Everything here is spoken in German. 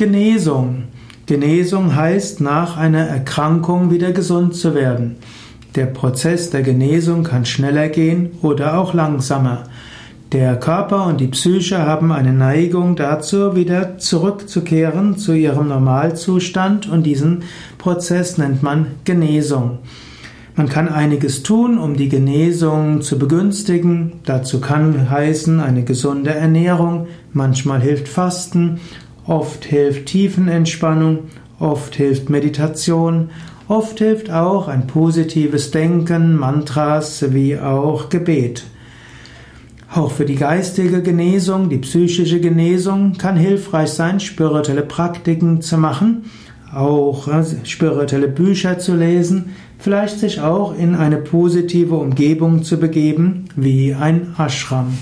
Genesung. Genesung heißt, nach einer Erkrankung wieder gesund zu werden. Der Prozess der Genesung kann schneller gehen oder auch langsamer. Der Körper und die Psyche haben eine Neigung dazu, wieder zurückzukehren zu ihrem Normalzustand und diesen Prozess nennt man Genesung. Man kann einiges tun, um die Genesung zu begünstigen. Dazu kann heißen eine gesunde Ernährung, manchmal hilft Fasten, oft hilft Tiefenentspannung, oft hilft Meditation, oft hilft auch ein positives Denken, Mantras wie auch Gebet. Auch für die geistige Genesung, die psychische Genesung kann hilfreich sein, spirituelle Praktiken zu machen, auch äh, spirituelle Bücher zu lesen, vielleicht sich auch in eine positive Umgebung zu begeben, wie ein Ashram.